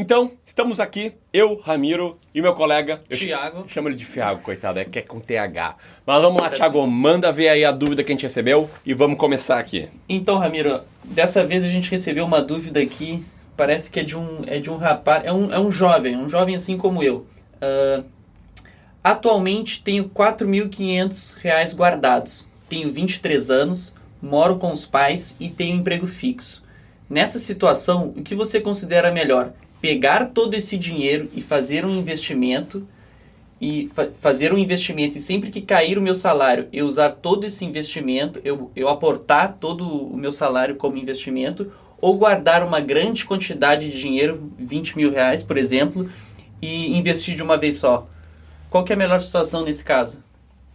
Então, estamos aqui, eu, Ramiro e meu colega. Thiago. Eu chamo ele de Thiago, coitado, é que é com TH. Mas vamos lá, Thiago, manda ver aí a dúvida que a gente recebeu e vamos começar aqui. Então, Ramiro, dessa vez a gente recebeu uma dúvida aqui, parece que é de um, é de um rapaz, é um, é um jovem, um jovem assim como eu. Uh, atualmente tenho R$ 4.500 guardados, tenho 23 anos, moro com os pais e tenho emprego fixo. Nessa situação, o que você considera melhor? Pegar todo esse dinheiro e fazer um investimento e fa fazer um investimento e sempre que cair o meu salário eu usar todo esse investimento eu, eu aportar todo o meu salário como investimento ou guardar uma grande quantidade de dinheiro 20 mil reais por exemplo e investir de uma vez só. Qual é a melhor situação nesse caso?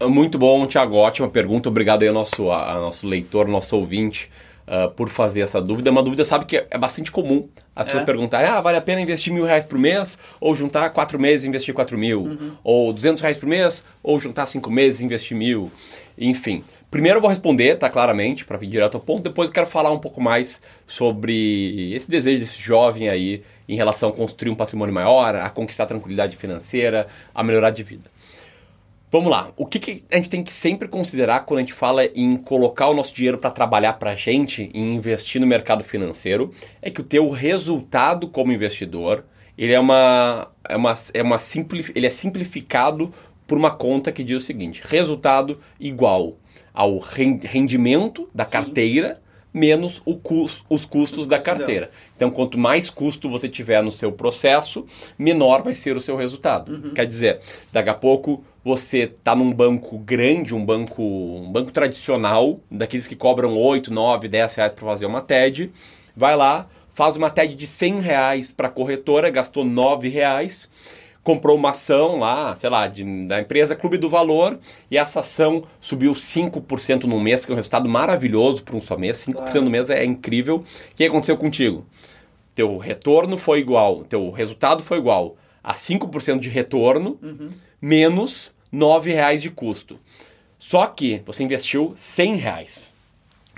Muito bom Tiago ótima pergunta. Obrigado aí ao nosso, a, a nosso leitor nosso ouvinte uh, por fazer essa dúvida. É uma dúvida, sabe, que é bastante comum as pessoas é. perguntarem: ah, vale a pena investir mil reais por mês? Ou juntar quatro meses e investir quatro mil? Uhum. Ou duzentos reais por mês? Ou juntar cinco meses e investir mil? Enfim. Primeiro eu vou responder, tá, claramente, para vir direto ao ponto. Depois eu quero falar um pouco mais sobre esse desejo desse jovem aí em relação a construir um patrimônio maior, a conquistar tranquilidade financeira, a melhorar de vida. Vamos lá. O que, que, a gente tem que sempre considerar quando a gente fala em colocar o nosso dinheiro para trabalhar para a gente e investir no mercado financeiro é que o teu resultado como investidor ele é uma, é uma, é uma simpli, ele é simplificado por uma conta que diz o seguinte: resultado igual ao rendimento da carteira menos cus, os custos da carteira. Então, quanto mais custo você tiver no seu processo, menor vai ser o seu resultado. Uhum. Quer dizer, daqui a pouco você está num banco grande, um banco, um banco tradicional, daqueles que cobram 8, 9, 10 reais para fazer uma TED, vai lá, faz uma TED de 100 reais para a corretora, gastou 9 reais, comprou uma ação lá, sei lá, de, da empresa Clube do Valor, e essa ação subiu 5% no mês, que é um resultado maravilhoso para um só mês, 5% claro. no mês é incrível. O que aconteceu contigo? Teu retorno foi igual, teu resultado foi igual a 5% de retorno, uhum. menos 9 reais de custo. Só que você investiu 100 reais.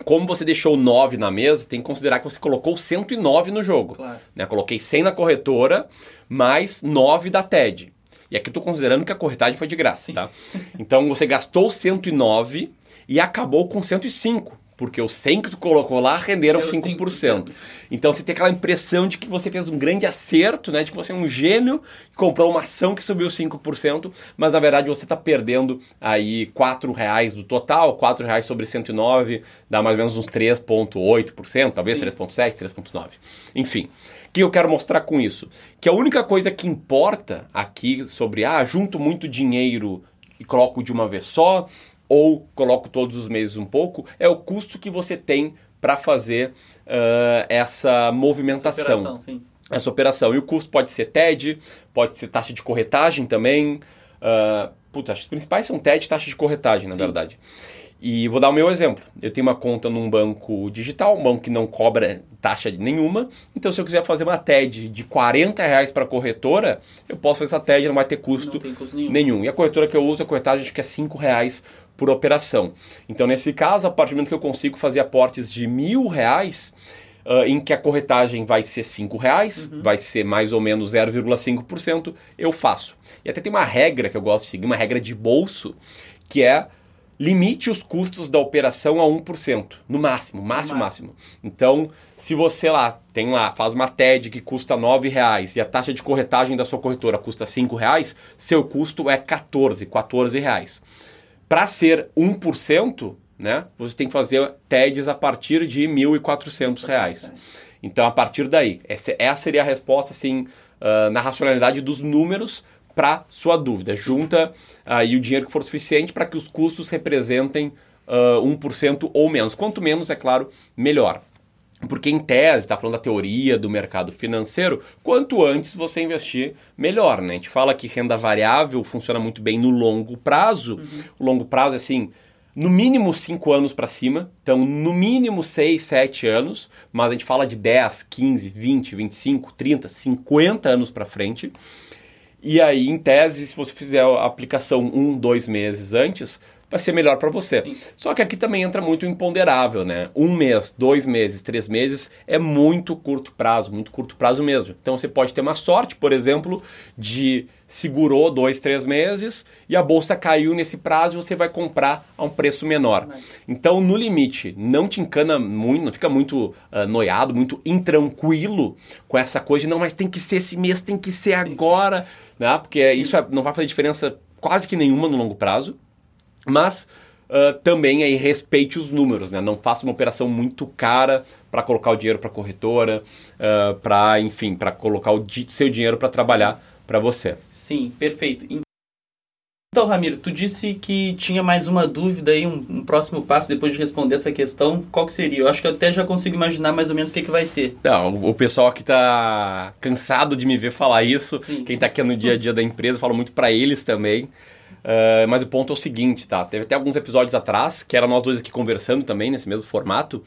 Como você deixou 9 na mesa, tem que considerar que você colocou 109 no jogo. Claro. Né? Coloquei 100 na corretora, mais 9 da TED. E aqui eu estou considerando que a corretagem foi de graça, tá? Então você gastou 109 e acabou com 105. Porque os 100 que tu colocou lá renderam 5%. 5%. Então você tem aquela impressão de que você fez um grande acerto, né? De que você é um gênio que comprou uma ação que subiu 5%, mas na verdade você está perdendo aí 4 reais do total, 4 reais sobre 109, dá mais ou menos uns 3,8%, talvez 3,7%, 3,9%. Enfim, o que eu quero mostrar com isso? Que a única coisa que importa aqui sobre, ah, junto muito dinheiro e coloco de uma vez só, ou coloco todos os meses um pouco, é o custo que você tem para fazer uh, essa movimentação. Essa operação, sim. Essa operação. E o custo pode ser TED, pode ser taxa de corretagem também. Uh, putz, as principais são TED e taxa de corretagem, na sim. verdade. E vou dar o meu exemplo. Eu tenho uma conta num banco digital, um banco que não cobra taxa nenhuma. Então, se eu quiser fazer uma TED de 40 reais para a corretora, eu posso fazer essa TED, não vai ter custo, custo nenhum. nenhum. E a corretora que eu uso, a corretagem, acho que é 5 reais por operação. Então, nesse caso, a partir do momento que eu consigo fazer aportes de mil reais, uh, em que a corretagem vai ser cinco reais, uhum. vai ser mais ou menos 0,5%, eu faço. E até tem uma regra que eu gosto de seguir, uma regra de bolso, que é limite os custos da operação a 1%, no máximo, máximo, máximo, máximo. Então, se você lá tem lá, faz uma TED que custa R$ reais e a taxa de corretagem da sua corretora custa R$ reais, seu custo é 14, 14 reais para ser 1%, né, você tem que fazer TEDs a partir de 1.400 reais. Então, a partir daí, essa, seria a resposta, assim, uh, na racionalidade dos números para sua dúvida. Junta aí uh, o dinheiro que for suficiente para que os custos representem uh, 1% ou menos. Quanto menos, é claro, melhor. Porque em tese, está falando da teoria do mercado financeiro, quanto antes você investir, melhor, né? A gente fala que renda variável funciona muito bem no longo prazo. Uhum. O longo prazo é assim, no mínimo 5 anos para cima, então no mínimo 6, 7 anos, mas a gente fala de 10, 15, 20, 25, 30, 50 anos para frente. E aí, em tese, se você fizer a aplicação um, dois meses antes, vai ser melhor para você. Sim. Só que aqui também entra muito imponderável, né? Um mês, dois meses, três meses é muito curto prazo, muito curto prazo mesmo. Então você pode ter uma sorte, por exemplo, de segurou dois, três meses e a bolsa caiu nesse prazo e você vai comprar a um preço menor. Então, no limite, não te encana muito, não fica muito uh, noiado, muito intranquilo com essa coisa de não, mas tem que ser esse mês, tem que ser agora, né? Porque isso é, não vai fazer diferença quase que nenhuma no longo prazo. Mas uh, também aí respeite os números, né? Não faça uma operação muito cara para colocar o dinheiro para corretora, uh, para enfim, para colocar o di seu dinheiro para trabalhar para você. Sim, perfeito. Então, Ramiro, tu disse que tinha mais uma dúvida aí, um, um, próximo passo depois de responder essa questão. Qual que seria? Eu acho que eu até já consigo imaginar mais ou menos o que, que vai ser. Não, o pessoal que tá cansado de me ver falar isso, Sim. quem tá aqui no dia a dia da empresa, falo muito para eles também. Uh, mas o ponto é o seguinte, tá? Teve até alguns episódios atrás, que era nós dois aqui conversando também, nesse mesmo formato,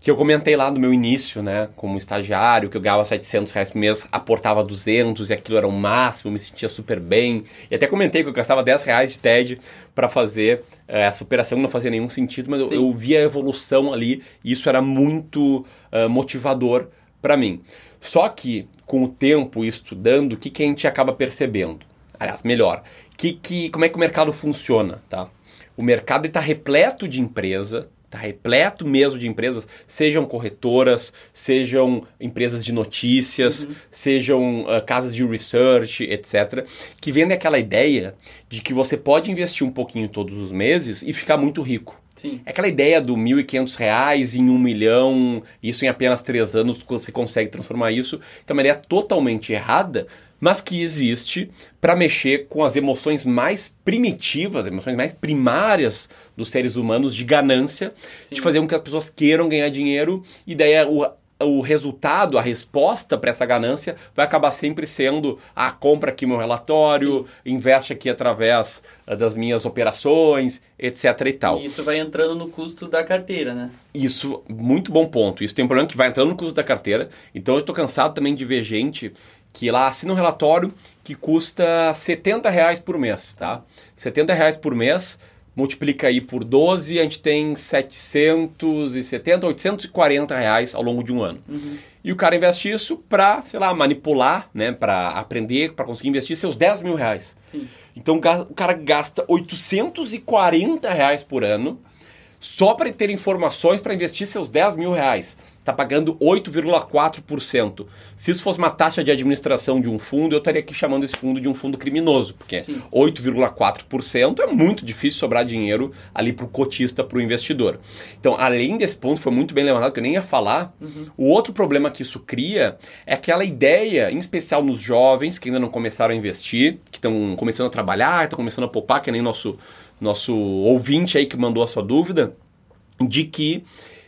que eu comentei lá no meu início, né, como estagiário, que eu ganhava 700 reais por mês, aportava 200 e aquilo era o máximo, me sentia super bem. E até comentei que eu gastava 10 reais de TED para fazer uh, essa operação, não fazia nenhum sentido, mas eu, eu, via a evolução ali e isso era muito uh, motivador para mim. Só que, com o tempo estudando, o que, que a gente acaba percebendo? Aliás, melhor, que, que, como é que o mercado funciona, tá? O mercado está repleto de empresa, está repleto mesmo de empresas, sejam corretoras, sejam empresas de notícias, uhum. sejam uh, casas de research, etc., que vendem aquela ideia de que você pode investir um pouquinho todos os meses e ficar muito rico. Sim. É aquela ideia do R$ 1.500 em um milhão, isso em apenas três anos você consegue transformar isso. Então, é uma ideia totalmente errada, mas que existe para mexer com as emoções mais primitivas, emoções mais primárias dos seres humanos de ganância, Sim. de fazer com que as pessoas queiram ganhar dinheiro e daí é o, o resultado, a resposta para essa ganância vai acabar sempre sendo a ah, compra aqui meu relatório, Sim. investe aqui através uh, das minhas operações, etc e tal. E isso vai entrando no custo da carteira, né? Isso, muito bom ponto. Isso tem um problema que vai entrando no custo da carteira. Então eu estou cansado também de ver gente que lá assina um relatório que custa 70 reais por mês, tá? 70 reais por mês, multiplica aí por 12, a gente tem 770, 840 reais ao longo de um ano. Uhum. E o cara investe isso para, sei lá, manipular, né? Para aprender, para conseguir investir seus 10 mil reais. Sim. Então o cara gasta 840 reais por ano só para ter informações para investir seus 10 mil reais está pagando 8,4%. Se isso fosse uma taxa de administração de um fundo, eu estaria aqui chamando esse fundo de um fundo criminoso, porque 8,4% é muito difícil sobrar dinheiro ali para o cotista, para o investidor. Então, além desse ponto, foi muito bem levantado, que eu nem ia falar, uhum. o outro problema que isso cria é aquela ideia, em especial nos jovens que ainda não começaram a investir, que estão começando a trabalhar, estão começando a poupar, que nem nosso, nosso ouvinte aí que mandou a sua dúvida, de que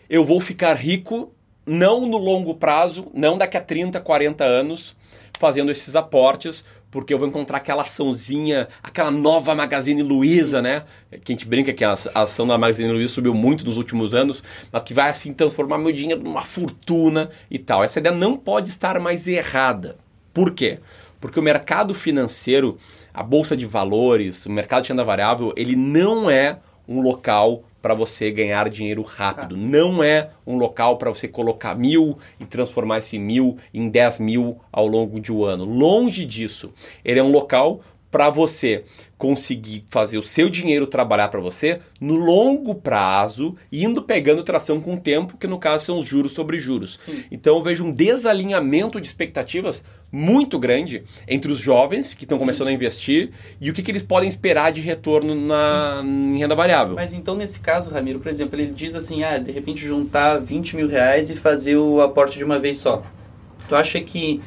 eu vou ficar rico não no longo prazo, não daqui a 30, 40 anos, fazendo esses aportes, porque eu vou encontrar aquela açãozinha, aquela nova Magazine Luiza, né? Que a gente brinca que a ação da Magazine Luiza subiu muito nos últimos anos, mas que vai assim transformar meu dinheiro numa fortuna e tal. Essa ideia não pode estar mais errada. Por quê? Porque o mercado financeiro, a bolsa de valores, o mercado de renda variável, ele não é um local para você ganhar dinheiro rápido. Não é um local para você colocar mil e transformar esse mil em dez mil ao longo de um ano. Longe disso. Ele é um local para você conseguir fazer o seu dinheiro trabalhar para você no longo prazo, indo pegando tração com o tempo, que no caso são os juros sobre juros. Sim. Então eu vejo um desalinhamento de expectativas muito grande entre os jovens que estão começando a investir e o que, que eles podem esperar de retorno na, em renda variável. Mas então, nesse caso, Ramiro, por exemplo, ele diz assim: ah, de repente juntar 20 mil reais e fazer o aporte de uma vez só. Tu acha que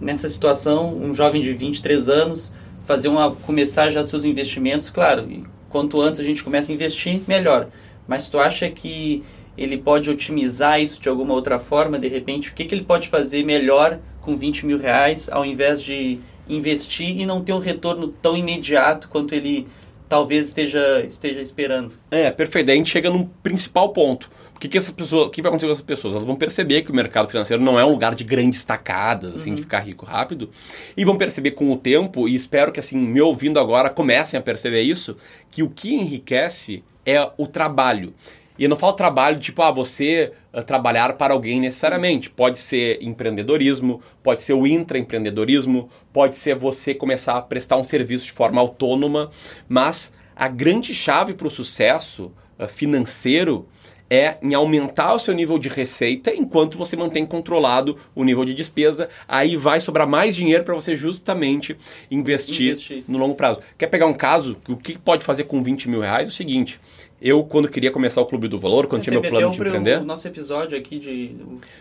nessa situação, um jovem de 23 anos fazer uma começar já seus investimentos, claro, quanto antes a gente começa a investir, melhor. Mas tu acha que ele pode otimizar isso de alguma outra forma, de repente, o que, que ele pode fazer melhor com 20 mil reais, ao invés de investir e não ter um retorno tão imediato quanto ele talvez esteja, esteja esperando. É, perfeito. A gente chega num principal ponto. O que, que, essas pessoas, o que vai acontecer com essas pessoas? Elas vão perceber que o mercado financeiro não é um lugar de grandes tacadas, assim, uhum. de ficar rico rápido, e vão perceber com o tempo, e espero que, assim, me ouvindo agora, comecem a perceber isso, que o que enriquece é o trabalho. E eu não falo trabalho tipo, ah, você uh, trabalhar para alguém necessariamente. Pode ser empreendedorismo, pode ser o intraempreendedorismo, pode ser você começar a prestar um serviço de forma autônoma, mas a grande chave para o sucesso uh, financeiro é em aumentar o seu nível de receita enquanto você mantém controlado o nível de despesa. Aí vai sobrar mais dinheiro para você justamente investir, investir, no longo prazo. Quer pegar um caso? O que pode fazer com 20 mil reais? É o seguinte. Eu, quando queria começar o Clube do Valor, quando tinha meu plano de empreender... o nosso episódio aqui de,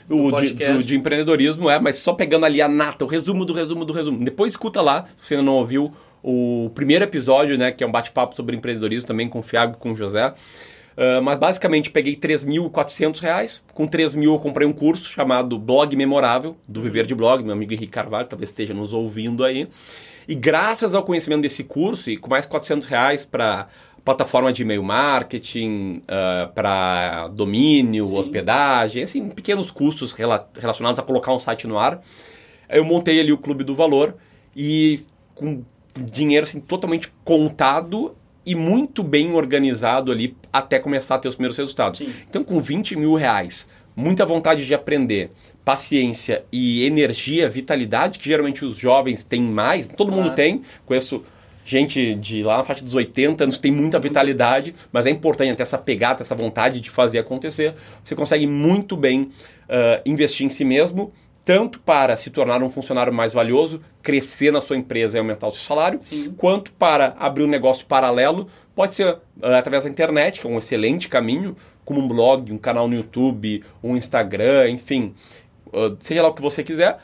do de, do, de empreendedorismo, é, mas só pegando ali a nata, o resumo do resumo do resumo. Depois escuta lá, se você ainda não ouviu, o primeiro episódio, né, que é um bate-papo sobre empreendedorismo também com o Fiago e com o José. Uh, mas basicamente peguei 3.400 reais. Com 3 mil eu comprei um curso chamado Blog Memorável, do Viver de Blog, meu amigo Henrique Carvalho, talvez esteja nos ouvindo aí. E graças ao conhecimento desse curso, e com mais 400 reais para plataforma de e-mail marketing, uh, para domínio, Sim. hospedagem, assim, pequenos custos rela relacionados a colocar um site no ar. Eu montei ali o Clube do Valor e com dinheiro assim, totalmente contado e muito bem organizado ali até começar a ter os primeiros resultados. Sim. Então, com 20 mil reais, muita vontade de aprender, paciência e energia, vitalidade, que geralmente os jovens têm mais, todo claro. mundo tem, conheço gente de lá na faixa dos 80 anos tem muita vitalidade, mas é importante ter essa pegada, essa vontade de fazer acontecer. Você consegue muito bem uh, investir em si mesmo, tanto para se tornar um funcionário mais valioso, crescer na sua empresa e aumentar o seu salário, Sim. quanto para abrir um negócio paralelo. Pode ser uh, através da internet, que é um excelente caminho, como um blog, um canal no YouTube, um Instagram, enfim, uh, seja lá o que você quiser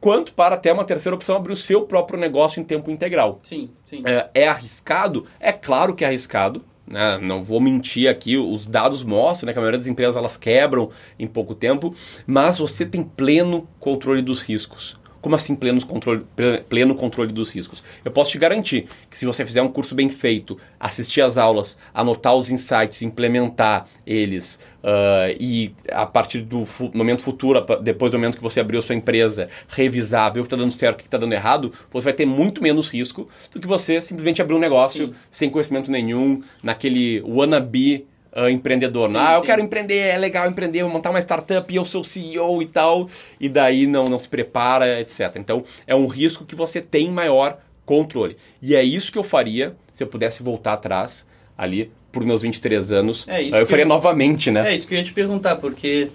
quanto para até uma terceira opção abrir o seu próprio negócio em tempo integral. Sim, sim. É, é arriscado? É claro que é arriscado. Né? Não vou mentir aqui, os dados mostram né, que a maioria das empresas elas quebram em pouco tempo, mas você tem pleno controle dos riscos. Como assim pleno controle, pleno controle dos riscos? Eu posso te garantir que se você fizer um curso bem feito, assistir às aulas, anotar os insights, implementar eles uh, e a partir do fu momento futuro, depois do momento que você abriu a sua empresa, revisar, ver o que está dando certo, o que está dando errado, você vai ter muito menos risco do que você simplesmente abrir um negócio Sim. sem conhecimento nenhum, naquele wannabe uh, empreendedor. Sim, ah, eu quero empreender, é legal empreender, vou montar uma startup e eu sou CEO e tal, e daí não, não se prepara, etc. Então é um risco que você tem maior controle. E é isso que eu faria se eu pudesse voltar atrás ali por meus 23 anos. É isso eu faria eu, novamente, né? É isso que eu ia te perguntar, porque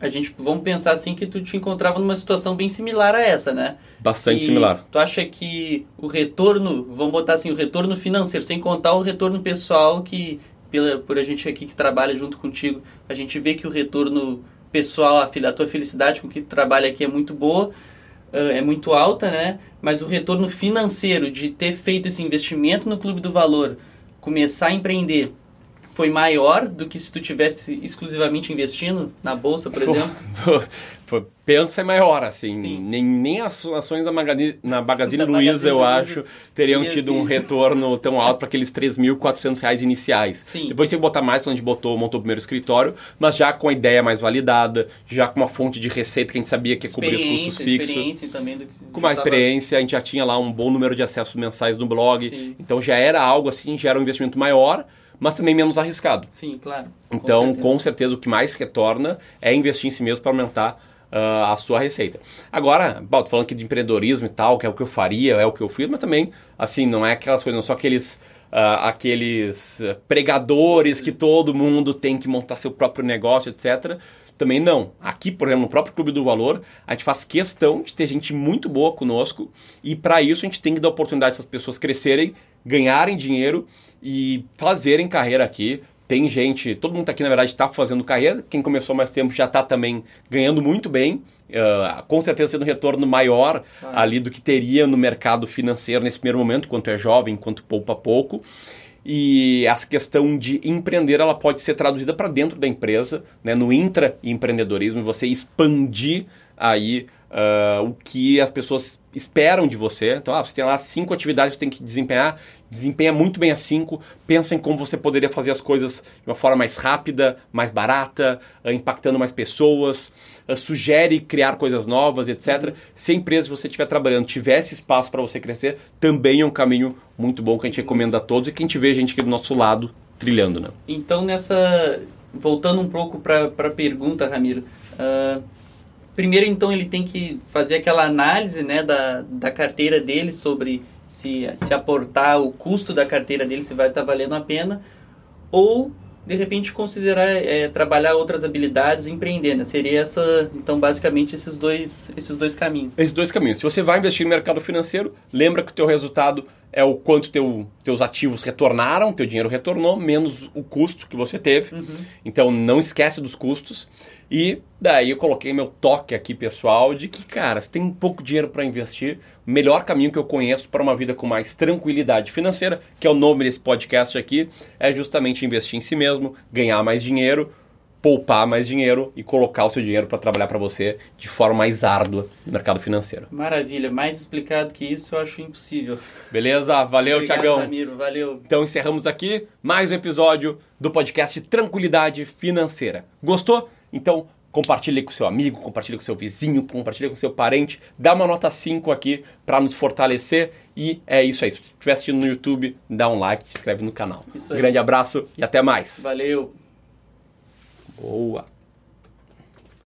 a gente vamos pensar assim que tu te encontrava numa situação bem similar a essa, né? Bastante e similar. Tu acha que o retorno, vamos botar assim, o retorno financeiro, sem contar o retorno pessoal que pela, por a gente aqui que trabalha junto contigo, a gente vê que o retorno pessoal, a, a tua felicidade com que tu trabalha aqui é muito boa, é muito alta, né? Mas o retorno financeiro de ter feito esse investimento no Clube do Valor, começar a empreender, foi maior do que se tu tivesse exclusivamente investindo na bolsa, por exemplo? pensa é maior, assim. Nem, nem as ações da Magazine, na Magazine Luiza, eu acho, teriam tido um retorno tão alto para aqueles 3.400 reais iniciais. Sim. Depois tem que botar mais quando a gente botou, montou o primeiro escritório, mas já com a ideia mais validada, já com uma fonte de receita que a gente sabia que ia cobrir os custos fixos. Experiência também. Do que com mais tava... experiência, a gente já tinha lá um bom número de acessos mensais no blog. Sim. Então já era algo assim, já era um investimento maior, mas também menos arriscado. Sim, claro. Então, com certeza, com certeza o que mais retorna é investir em si mesmo para aumentar uh, a sua receita. Agora, tô falando aqui de empreendedorismo e tal, que é o que eu faria, é o que eu fiz, mas também, assim, não é aquelas coisas, não só aqueles. Uh, aqueles pregadores que todo mundo tem que montar seu próprio negócio, etc. Também não. Aqui, por exemplo, no próprio Clube do Valor, a gente faz questão de ter gente muito boa conosco e para isso a gente tem que dar oportunidade as pessoas crescerem, ganharem dinheiro e fazerem carreira aqui, tem gente, todo mundo tá aqui na verdade está fazendo carreira, quem começou mais tempo já está também ganhando muito bem, uh, com certeza tendo um retorno maior ah. ali do que teria no mercado financeiro nesse primeiro momento, quanto é jovem, quanto poupa pouco. e essa questão de empreender ela pode ser traduzida para dentro da empresa, né, no intraempreendedorismo, você expandir aí uh, o que as pessoas esperam de você. Então, ah, você tem lá cinco atividades que tem que desempenhar, desempenha muito bem as cinco, pensa em como você poderia fazer as coisas de uma forma mais rápida, mais barata, uh, impactando mais pessoas, uh, sugere criar coisas novas, etc. Se a empresa que você estiver trabalhando tivesse espaço para você crescer, também é um caminho muito bom que a gente recomenda a todos e que a gente vê a gente aqui do nosso lado trilhando. Né? Então, nessa. Voltando um pouco para a pergunta, Ramiro. Uh primeiro então ele tem que fazer aquela análise né, da, da carteira dele sobre se, se aportar o custo da carteira dele, se vai estar valendo a pena, ou de repente considerar é, trabalhar outras habilidades empreendendo. Né? Seria essa, então, basicamente esses dois, esses dois caminhos. Esses dois caminhos. Se você vai investir no mercado financeiro, lembra que o teu resultado é o quanto teu, teus ativos retornaram, teu dinheiro retornou, menos o custo que você teve. Uhum. Então não esquece dos custos. E daí eu coloquei meu toque aqui, pessoal, de que, cara, se tem pouco dinheiro para investir, o melhor caminho que eu conheço para uma vida com mais tranquilidade financeira, que é o nome desse podcast aqui, é justamente investir em si mesmo, ganhar mais dinheiro, poupar mais dinheiro e colocar o seu dinheiro para trabalhar para você de forma mais árdua no mercado financeiro. Maravilha, mais explicado que isso eu acho impossível. Beleza? Valeu, Tiagão. Ramiro, valeu. Então encerramos aqui mais um episódio do podcast Tranquilidade Financeira. Gostou? Então compartilhe com seu amigo, compartilhe com seu vizinho, compartilhe com seu parente, dá uma nota 5 aqui para nos fortalecer e é isso aí. Se estiver assistindo no YouTube, dá um like, se inscreve no canal. Um grande abraço e até mais. Valeu. Boa!